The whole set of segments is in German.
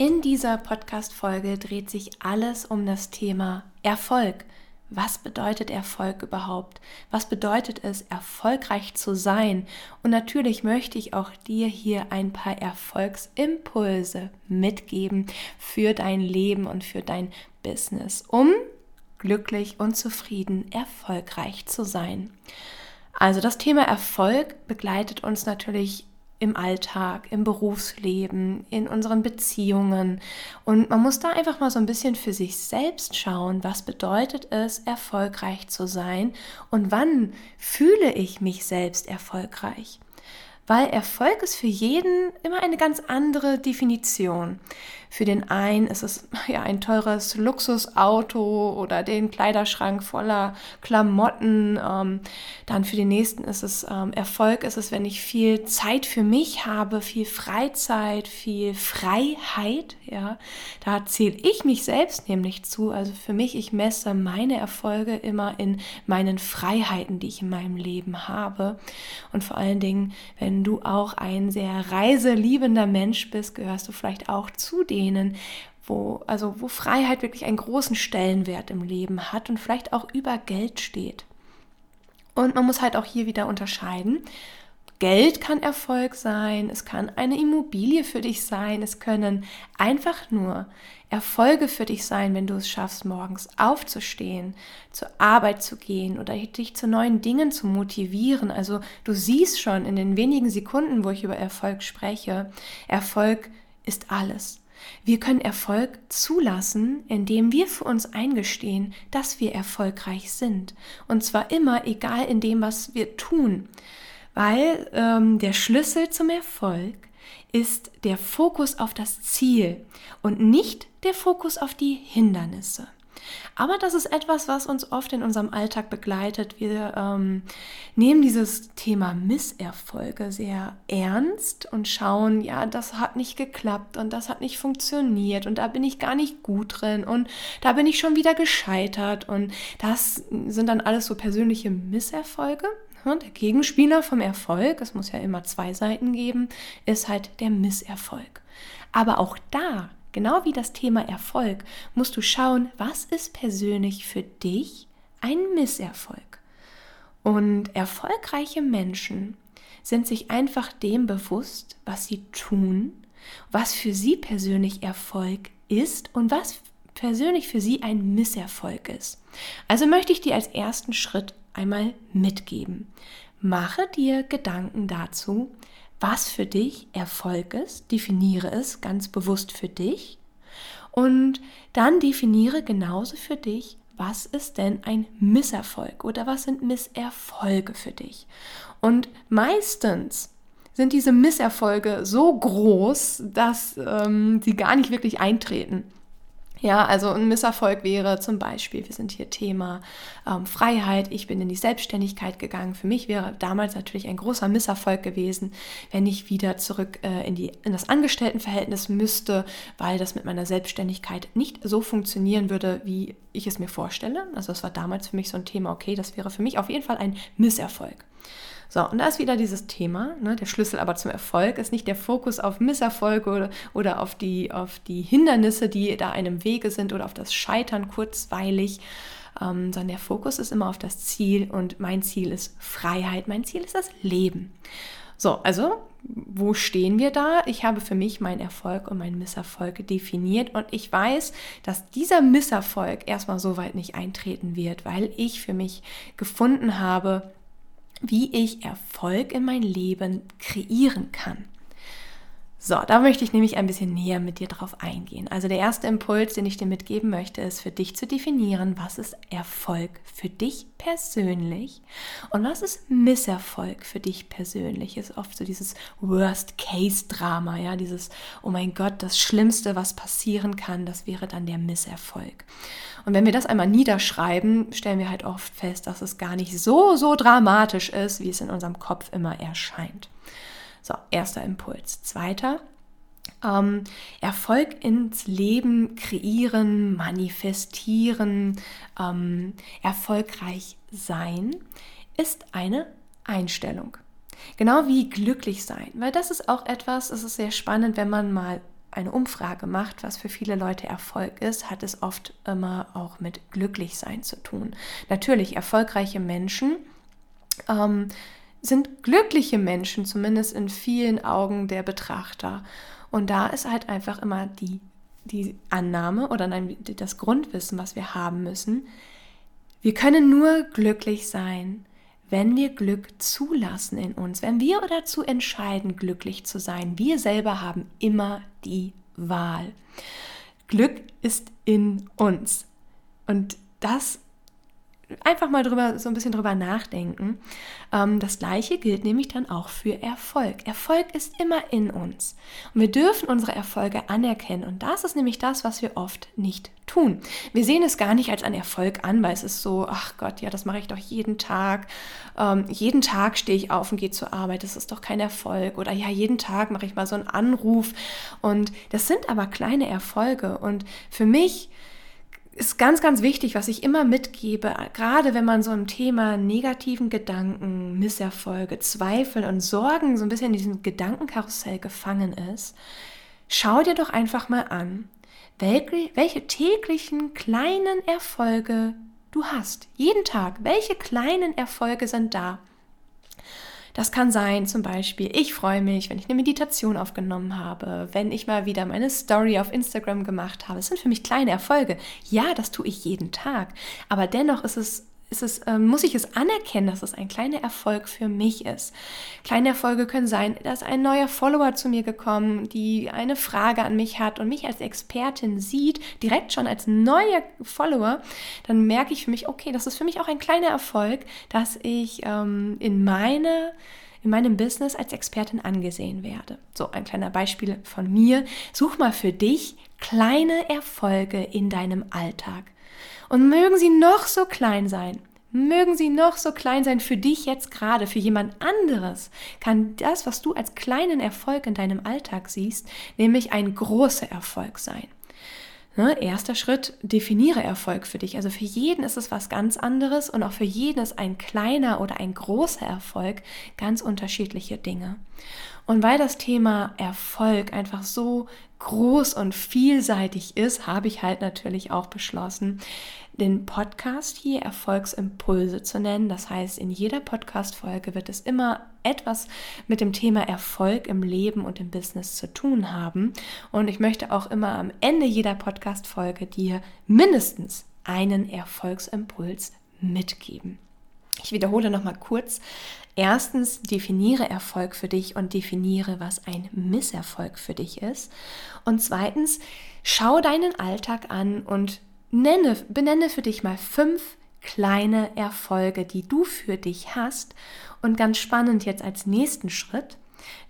In dieser Podcast-Folge dreht sich alles um das Thema Erfolg. Was bedeutet Erfolg überhaupt? Was bedeutet es, erfolgreich zu sein? Und natürlich möchte ich auch dir hier ein paar Erfolgsimpulse mitgeben für dein Leben und für dein Business, um glücklich und zufrieden erfolgreich zu sein. Also das Thema Erfolg begleitet uns natürlich im Alltag, im Berufsleben, in unseren Beziehungen. Und man muss da einfach mal so ein bisschen für sich selbst schauen, was bedeutet es, erfolgreich zu sein und wann fühle ich mich selbst erfolgreich. Weil Erfolg ist für jeden immer eine ganz andere Definition. Für den einen ist es ja ein teures Luxusauto oder den Kleiderschrank voller Klamotten. Ähm, dann für den nächsten ist es ähm, Erfolg, ist es, wenn ich viel Zeit für mich habe, viel Freizeit, viel Freiheit. Ja, da zähle ich mich selbst nämlich zu. Also für mich, ich messe meine Erfolge immer in meinen Freiheiten, die ich in meinem Leben habe. Und vor allen Dingen, wenn du auch ein sehr reiseliebender Mensch bist, gehörst du vielleicht auch zu denen, wo, also wo Freiheit wirklich einen großen Stellenwert im Leben hat und vielleicht auch über Geld steht. Und man muss halt auch hier wieder unterscheiden. Geld kann Erfolg sein, es kann eine Immobilie für dich sein, es können einfach nur Erfolge für dich sein, wenn du es schaffst, morgens aufzustehen, zur Arbeit zu gehen oder dich zu neuen Dingen zu motivieren. Also du siehst schon in den wenigen Sekunden, wo ich über Erfolg spreche, Erfolg ist alles. Wir können Erfolg zulassen, indem wir für uns eingestehen, dass wir erfolgreich sind. Und zwar immer, egal in dem, was wir tun. Weil ähm, der Schlüssel zum Erfolg ist der Fokus auf das Ziel und nicht der Fokus auf die Hindernisse. Aber das ist etwas, was uns oft in unserem Alltag begleitet. Wir ähm, nehmen dieses Thema Misserfolge sehr ernst und schauen, ja, das hat nicht geklappt und das hat nicht funktioniert und da bin ich gar nicht gut drin und da bin ich schon wieder gescheitert und das sind dann alles so persönliche Misserfolge. Der Gegenspieler vom Erfolg, es muss ja immer zwei Seiten geben, ist halt der Misserfolg. Aber auch da Genau wie das Thema Erfolg musst du schauen, was ist persönlich für dich ein Misserfolg. Und erfolgreiche Menschen sind sich einfach dem bewusst, was sie tun, was für sie persönlich Erfolg ist und was persönlich für sie ein Misserfolg ist. Also möchte ich dir als ersten Schritt einmal mitgeben. Mache dir Gedanken dazu, was für dich Erfolg ist, definiere es ganz bewusst für dich und dann definiere genauso für dich, was ist denn ein Misserfolg oder was sind Misserfolge für dich. Und meistens sind diese Misserfolge so groß, dass ähm, sie gar nicht wirklich eintreten. Ja, also ein Misserfolg wäre zum Beispiel, wir sind hier Thema ähm, Freiheit, ich bin in die Selbstständigkeit gegangen. Für mich wäre damals natürlich ein großer Misserfolg gewesen, wenn ich wieder zurück äh, in, die, in das Angestelltenverhältnis müsste, weil das mit meiner Selbstständigkeit nicht so funktionieren würde, wie ich es mir vorstelle. Also das war damals für mich so ein Thema, okay, das wäre für mich auf jeden Fall ein Misserfolg. So, und da ist wieder dieses Thema. Ne? Der Schlüssel aber zum Erfolg ist nicht der Fokus auf Misserfolge oder, oder auf, die, auf die Hindernisse, die da einem Wege sind oder auf das Scheitern kurzweilig, ähm, sondern der Fokus ist immer auf das Ziel und mein Ziel ist Freiheit, mein Ziel ist das Leben. So, also wo stehen wir da? Ich habe für mich meinen Erfolg und meinen Misserfolg definiert und ich weiß, dass dieser Misserfolg erstmal so weit nicht eintreten wird, weil ich für mich gefunden habe, wie ich Erfolg in mein Leben kreieren kann. So, da möchte ich nämlich ein bisschen näher mit dir drauf eingehen. Also der erste Impuls, den ich dir mitgeben möchte, ist für dich zu definieren, was ist Erfolg für dich persönlich und was ist Misserfolg für dich persönlich. Ist oft so dieses Worst-Case-Drama, ja, dieses, oh mein Gott, das Schlimmste, was passieren kann, das wäre dann der Misserfolg. Und wenn wir das einmal niederschreiben, stellen wir halt oft fest, dass es gar nicht so, so dramatisch ist, wie es in unserem Kopf immer erscheint. So, erster Impuls. Zweiter, ähm, Erfolg ins Leben kreieren, manifestieren, ähm, erfolgreich sein ist eine Einstellung. Genau wie glücklich sein, weil das ist auch etwas, es ist sehr spannend, wenn man mal eine Umfrage macht, was für viele Leute Erfolg ist, hat es oft immer auch mit glücklich sein zu tun. Natürlich, erfolgreiche Menschen ähm, sind glückliche Menschen, zumindest in vielen Augen der Betrachter. Und da ist halt einfach immer die, die Annahme oder nein, das Grundwissen, was wir haben müssen. Wir können nur glücklich sein, wenn wir Glück zulassen in uns, wenn wir dazu entscheiden, glücklich zu sein. Wir selber haben immer die Wahl. Glück ist in uns. Und das einfach mal drüber, so ein bisschen drüber nachdenken. Ähm, das gleiche gilt nämlich dann auch für Erfolg. Erfolg ist immer in uns. Und wir dürfen unsere Erfolge anerkennen. Und das ist nämlich das, was wir oft nicht tun. Wir sehen es gar nicht als einen Erfolg an, weil es ist so, ach Gott, ja, das mache ich doch jeden Tag. Ähm, jeden Tag stehe ich auf und gehe zur Arbeit. Das ist doch kein Erfolg. Oder ja, jeden Tag mache ich mal so einen Anruf. Und das sind aber kleine Erfolge. Und für mich, ist ganz, ganz wichtig, was ich immer mitgebe, gerade wenn man so im Thema negativen Gedanken, Misserfolge, Zweifel und Sorgen so ein bisschen in diesem Gedankenkarussell gefangen ist, schau dir doch einfach mal an, welche, welche täglichen kleinen Erfolge du hast. Jeden Tag, welche kleinen Erfolge sind da? Das kann sein, zum Beispiel, ich freue mich, wenn ich eine Meditation aufgenommen habe, wenn ich mal wieder meine Story auf Instagram gemacht habe. Es sind für mich kleine Erfolge. Ja, das tue ich jeden Tag. Aber dennoch ist es ist es, äh, muss ich es anerkennen, dass es ein kleiner Erfolg für mich ist. Kleine Erfolge können sein, dass ein neuer Follower zu mir gekommen, die eine Frage an mich hat und mich als Expertin sieht, direkt schon als neuer Follower, dann merke ich für mich, okay, das ist für mich auch ein kleiner Erfolg, dass ich ähm, in meine in meinem Business als Expertin angesehen werde. So ein kleiner Beispiel von mir. Such mal für dich kleine Erfolge in deinem Alltag. Und mögen sie noch so klein sein, mögen sie noch so klein sein für dich jetzt gerade, für jemand anderes, kann das, was du als kleinen Erfolg in deinem Alltag siehst, nämlich ein großer Erfolg sein. Ne, erster Schritt, definiere Erfolg für dich. Also für jeden ist es was ganz anderes und auch für jeden ist ein kleiner oder ein großer Erfolg ganz unterschiedliche Dinge. Und weil das Thema Erfolg einfach so groß und vielseitig ist, habe ich halt natürlich auch beschlossen, den Podcast hier Erfolgsimpulse zu nennen. Das heißt, in jeder Podcast-Folge wird es immer etwas mit dem Thema Erfolg im Leben und im Business zu tun haben. Und ich möchte auch immer am Ende jeder Podcast-Folge dir mindestens einen Erfolgsimpuls mitgeben. Ich wiederhole nochmal kurz. Erstens, definiere Erfolg für dich und definiere, was ein Misserfolg für dich ist. Und zweitens, schau deinen Alltag an und nenne, benenne für dich mal fünf kleine Erfolge, die du für dich hast. Und ganz spannend jetzt als nächsten Schritt,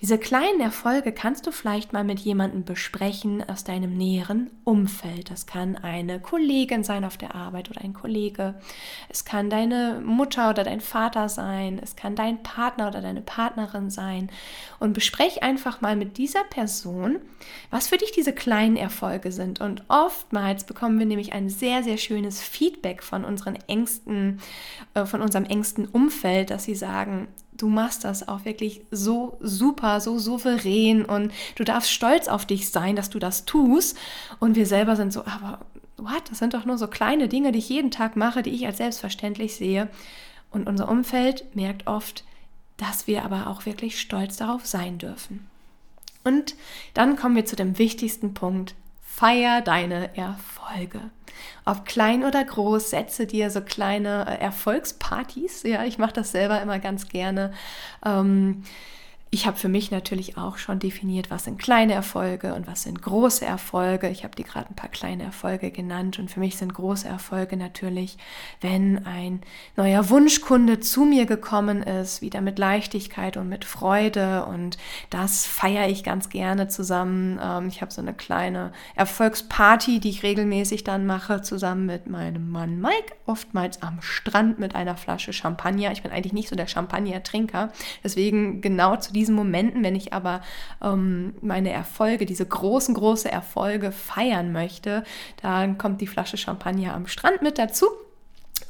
diese kleinen Erfolge kannst du vielleicht mal mit jemandem besprechen aus deinem näheren Umfeld. Das kann eine Kollegin sein auf der Arbeit oder ein Kollege. Es kann deine Mutter oder dein Vater sein. Es kann dein Partner oder deine Partnerin sein. Und besprech einfach mal mit dieser Person, was für dich diese kleinen Erfolge sind. Und oftmals bekommen wir nämlich ein sehr, sehr schönes Feedback von unseren engsten, äh, von unserem engsten Umfeld, dass sie sagen, du machst das auch wirklich so super, so souverän und du darfst stolz auf dich sein, dass du das tust. Und wir selber sind so, aber what? Das sind doch nur so kleine Dinge, die ich jeden Tag mache, die ich als selbstverständlich sehe. Und unser Umfeld merkt oft, dass wir aber auch wirklich stolz darauf sein dürfen. Und dann kommen wir zu dem wichtigsten Punkt. Feier deine Erfolge. Ob klein oder groß, setze dir so kleine äh, Erfolgspartys. Ja, ich mache das selber immer ganz gerne. Ähm, ich habe für mich natürlich auch schon definiert, was sind kleine Erfolge und was sind große Erfolge. Ich habe dir gerade ein paar kleine Erfolge genannt und für mich sind große Erfolge natürlich, wenn ein neuer Wunschkunde zu mir gekommen ist, wieder mit Leichtigkeit und mit Freude und das feiere ich ganz gerne zusammen. Ähm, ich habe so eine kleine Erfolgsparty, die ich regelmäßig dann mache, zusammen mit meinem Mann Mike, oftmals am Strand mit einer Flasche Champagner. Ich bin eigentlich nicht so der Champagner-Trinker, deswegen genau zu diesen Momenten, wenn ich aber ähm, meine Erfolge, diese großen, große Erfolge feiern möchte, dann kommt die Flasche Champagner am Strand mit dazu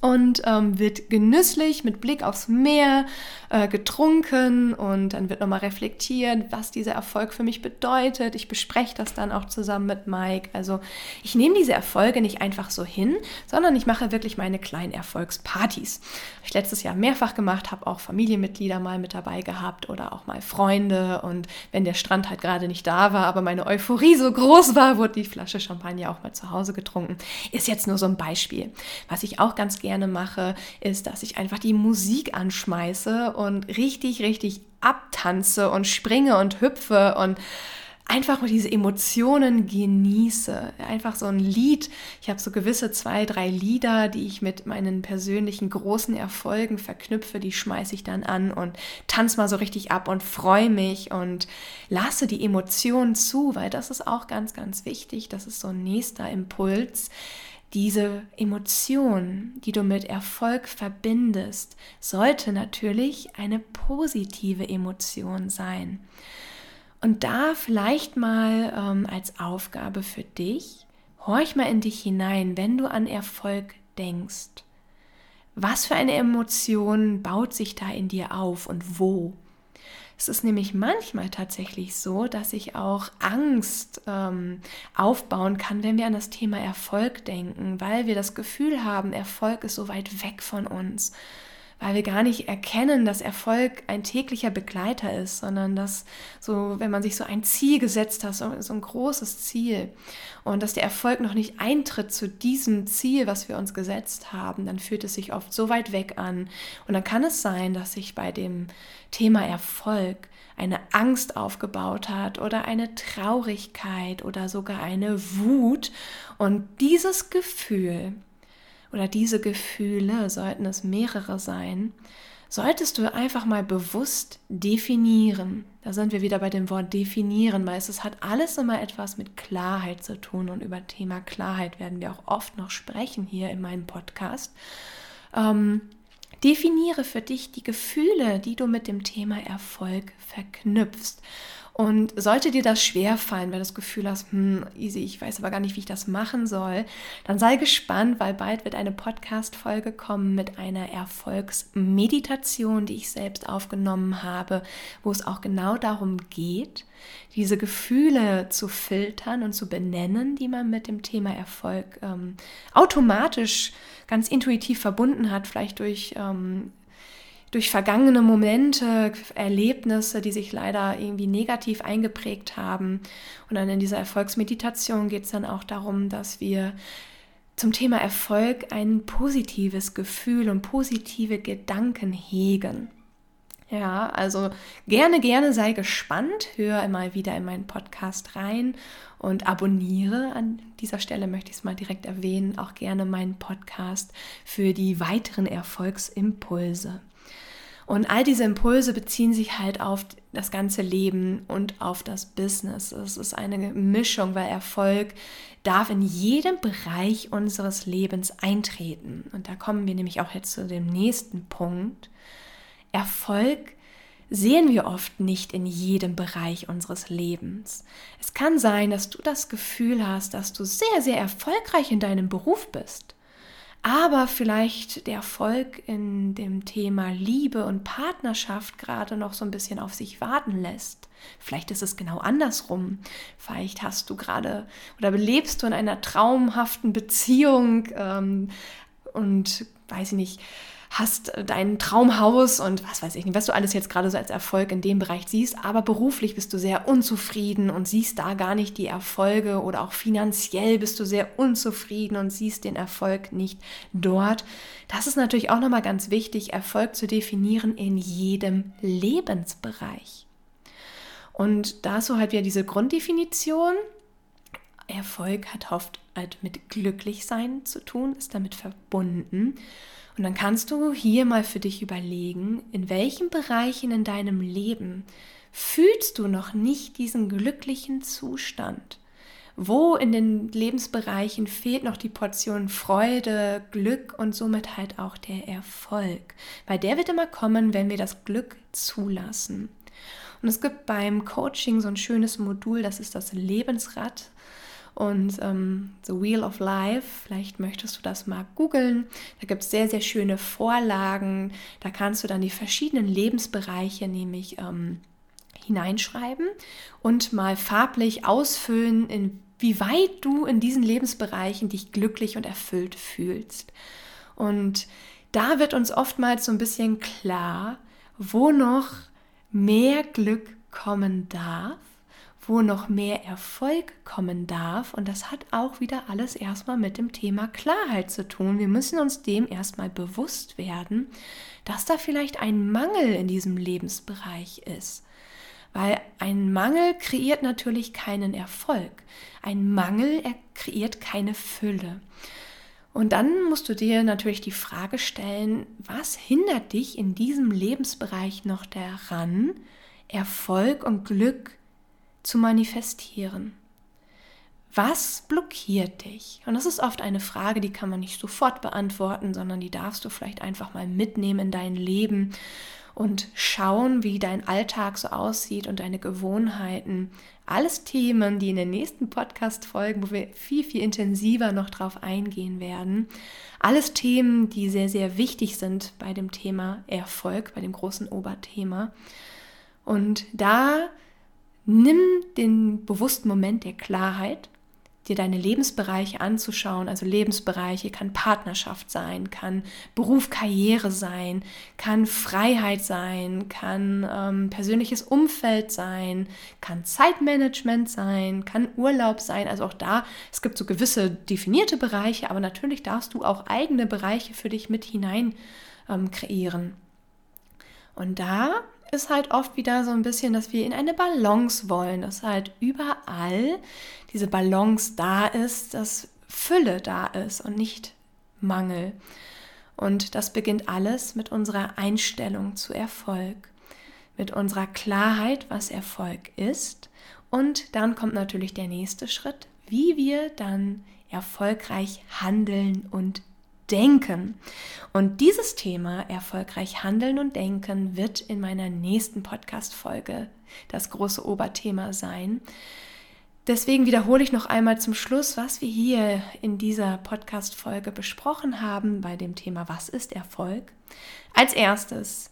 und ähm, wird genüsslich mit Blick aufs Meer äh, getrunken und dann wird nochmal reflektiert, was dieser Erfolg für mich bedeutet. Ich bespreche das dann auch zusammen mit Mike. Also ich nehme diese Erfolge nicht einfach so hin, sondern ich mache wirklich meine kleinen Erfolgspartys. Habe ich letztes Jahr mehrfach gemacht, habe auch Familienmitglieder mal mit dabei gehabt oder auch mal Freunde und wenn der Strand halt gerade nicht da war, aber meine Euphorie so groß war, wurde die Flasche Champagner auch mal zu Hause getrunken. Ist jetzt nur so ein Beispiel. Was ich auch ganz gerne mache, ist, dass ich einfach die Musik anschmeiße und richtig, richtig abtanze und springe und hüpfe und einfach mal diese Emotionen genieße. Einfach so ein Lied. Ich habe so gewisse zwei, drei Lieder, die ich mit meinen persönlichen großen Erfolgen verknüpfe. Die schmeiße ich dann an und tanze mal so richtig ab und freue mich und lasse die Emotionen zu, weil das ist auch ganz, ganz wichtig. Das ist so ein nächster Impuls diese Emotion, die du mit Erfolg verbindest, sollte natürlich eine positive Emotion sein. Und da vielleicht mal ähm, als Aufgabe für dich, horch mal in dich hinein, wenn du an Erfolg denkst. Was für eine Emotion baut sich da in dir auf und wo? Es ist nämlich manchmal tatsächlich so, dass ich auch Angst ähm, aufbauen kann, wenn wir an das Thema Erfolg denken, weil wir das Gefühl haben, Erfolg ist so weit weg von uns weil wir gar nicht erkennen, dass Erfolg ein täglicher Begleiter ist, sondern dass so, wenn man sich so ein Ziel gesetzt hat, so, so ein großes Ziel und dass der Erfolg noch nicht eintritt zu diesem Ziel, was wir uns gesetzt haben, dann fühlt es sich oft so weit weg an. Und dann kann es sein, dass sich bei dem Thema Erfolg eine Angst aufgebaut hat oder eine Traurigkeit oder sogar eine Wut. Und dieses Gefühl, oder diese Gefühle, sollten es mehrere sein, solltest du einfach mal bewusst definieren. Da sind wir wieder bei dem Wort definieren, weil es hat alles immer etwas mit Klarheit zu tun und über Thema Klarheit werden wir auch oft noch sprechen hier in meinem Podcast. Ähm, definiere für dich die Gefühle, die du mit dem Thema Erfolg verknüpfst. Und sollte dir das schwer fallen, weil du das Gefühl hast, hm, easy, ich weiß aber gar nicht, wie ich das machen soll, dann sei gespannt, weil bald wird eine Podcast-Folge kommen mit einer Erfolgsmeditation, die ich selbst aufgenommen habe, wo es auch genau darum geht, diese Gefühle zu filtern und zu benennen, die man mit dem Thema Erfolg ähm, automatisch ganz intuitiv verbunden hat, vielleicht durch ähm, durch vergangene Momente, Erlebnisse, die sich leider irgendwie negativ eingeprägt haben. Und dann in dieser Erfolgsmeditation geht es dann auch darum, dass wir zum Thema Erfolg ein positives Gefühl und positive Gedanken hegen. Ja, also gerne, gerne sei gespannt, hör immer wieder in meinen Podcast rein und abonniere. An dieser Stelle möchte ich es mal direkt erwähnen, auch gerne meinen Podcast für die weiteren Erfolgsimpulse. Und all diese Impulse beziehen sich halt auf das ganze Leben und auf das Business. Es ist eine Mischung, weil Erfolg darf in jedem Bereich unseres Lebens eintreten. Und da kommen wir nämlich auch jetzt zu dem nächsten Punkt. Erfolg sehen wir oft nicht in jedem Bereich unseres Lebens. Es kann sein, dass du das Gefühl hast, dass du sehr, sehr erfolgreich in deinem Beruf bist aber vielleicht der Erfolg in dem Thema Liebe und Partnerschaft gerade noch so ein bisschen auf sich warten lässt. Vielleicht ist es genau andersrum. Vielleicht hast du gerade oder lebst du in einer traumhaften Beziehung ähm, und weiß ich nicht, hast dein Traumhaus und was weiß ich nicht, was du alles jetzt gerade so als Erfolg in dem Bereich siehst, aber beruflich bist du sehr unzufrieden und siehst da gar nicht die Erfolge oder auch finanziell bist du sehr unzufrieden und siehst den Erfolg nicht dort. Das ist natürlich auch nochmal ganz wichtig, Erfolg zu definieren in jedem Lebensbereich. Und da hast halt wieder diese Grunddefinition. Erfolg hat oft halt mit Glücklichsein zu tun, ist damit verbunden. Und dann kannst du hier mal für dich überlegen, in welchen Bereichen in deinem Leben fühlst du noch nicht diesen glücklichen Zustand? Wo in den Lebensbereichen fehlt noch die Portion Freude, Glück und somit halt auch der Erfolg? Weil der wird immer kommen, wenn wir das Glück zulassen. Und es gibt beim Coaching so ein schönes Modul, das ist das Lebensrad und ähm, The Wheel of Life. Vielleicht möchtest du das mal googeln. Da gibt es sehr, sehr schöne Vorlagen. Da kannst du dann die verschiedenen Lebensbereiche nämlich ähm, hineinschreiben und mal farblich ausfüllen, inwieweit du in diesen Lebensbereichen dich glücklich und erfüllt fühlst. Und da wird uns oftmals so ein bisschen klar, wo noch mehr Glück kommen darf wo noch mehr Erfolg kommen darf. Und das hat auch wieder alles erstmal mit dem Thema Klarheit zu tun. Wir müssen uns dem erstmal bewusst werden, dass da vielleicht ein Mangel in diesem Lebensbereich ist. Weil ein Mangel kreiert natürlich keinen Erfolg. Ein Mangel kreiert keine Fülle. Und dann musst du dir natürlich die Frage stellen, was hindert dich in diesem Lebensbereich noch daran, Erfolg und Glück zu manifestieren. Was blockiert dich? Und das ist oft eine Frage, die kann man nicht sofort beantworten, sondern die darfst du vielleicht einfach mal mitnehmen in dein Leben und schauen, wie dein Alltag so aussieht und deine Gewohnheiten. Alles Themen, die in den nächsten Podcast-Folgen, wo wir viel, viel intensiver noch drauf eingehen werden. Alles Themen, die sehr, sehr wichtig sind bei dem Thema Erfolg, bei dem großen Oberthema. Und da Nimm den bewussten Moment der Klarheit, dir deine Lebensbereiche anzuschauen. Also Lebensbereiche kann Partnerschaft sein, kann Beruf, Karriere sein, kann Freiheit sein, kann ähm, persönliches Umfeld sein, kann Zeitmanagement sein, kann Urlaub sein. Also auch da, es gibt so gewisse definierte Bereiche, aber natürlich darfst du auch eigene Bereiche für dich mit hinein ähm, kreieren. Und da ist halt oft wieder so ein bisschen, dass wir in eine Balance wollen, dass halt überall diese Balance da ist, dass Fülle da ist und nicht Mangel. Und das beginnt alles mit unserer Einstellung zu Erfolg, mit unserer Klarheit, was Erfolg ist. Und dann kommt natürlich der nächste Schritt, wie wir dann erfolgreich handeln und Denken. Und dieses Thema erfolgreich handeln und denken wird in meiner nächsten Podcast-Folge das große Oberthema sein. Deswegen wiederhole ich noch einmal zum Schluss, was wir hier in dieser Podcast-Folge besprochen haben bei dem Thema Was ist Erfolg? Als erstes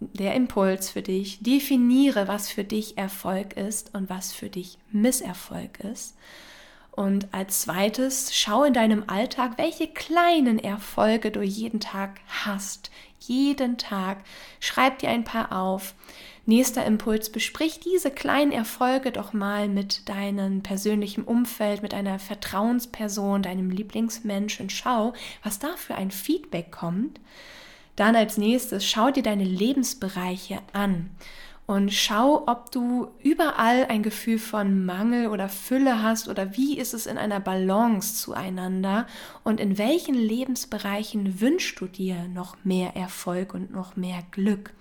der Impuls für dich. Definiere, was für dich Erfolg ist und was für dich Misserfolg ist. Und als zweites, schau in deinem Alltag, welche kleinen Erfolge du jeden Tag hast. Jeden Tag. Schreib dir ein paar auf. Nächster Impuls, besprich diese kleinen Erfolge doch mal mit deinem persönlichen Umfeld, mit einer Vertrauensperson, deinem Lieblingsmenschen. Schau, was da für ein Feedback kommt. Dann als nächstes, schau dir deine Lebensbereiche an und schau, ob du überall ein Gefühl von Mangel oder Fülle hast oder wie ist es in einer Balance zueinander und in welchen Lebensbereichen wünschst du dir noch mehr Erfolg und noch mehr Glück.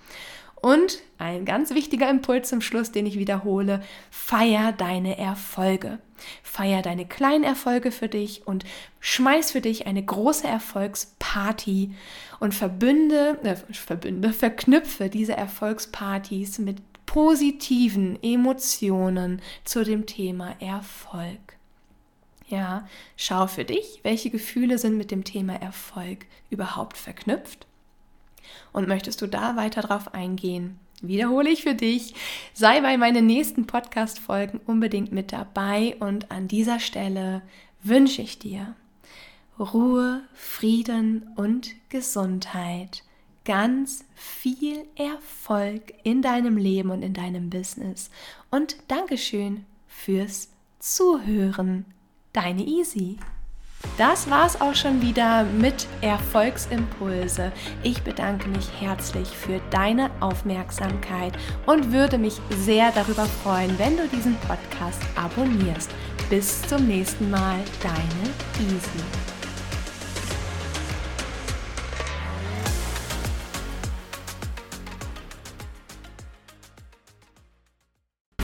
Und ein ganz wichtiger Impuls zum Schluss, den ich wiederhole, feier deine Erfolge. Feier deine kleinen Erfolge für dich und schmeiß für dich eine große Erfolgsparty und verbünde, äh, verbünde, verknüpfe diese Erfolgspartys mit positiven Emotionen zu dem Thema Erfolg. Ja, schau für dich, welche Gefühle sind mit dem Thema Erfolg überhaupt verknüpft und möchtest du da weiter drauf eingehen? Wiederhole ich für dich, sei bei meinen nächsten Podcast-Folgen unbedingt mit dabei und an dieser Stelle wünsche ich dir Ruhe, Frieden und Gesundheit, ganz viel Erfolg in deinem Leben und in deinem Business und Dankeschön fürs Zuhören. Deine Easy. Das war's auch schon wieder mit Erfolgsimpulse. Ich bedanke mich herzlich für deine Aufmerksamkeit und würde mich sehr darüber freuen, wenn du diesen Podcast abonnierst. Bis zum nächsten Mal, deine Easy.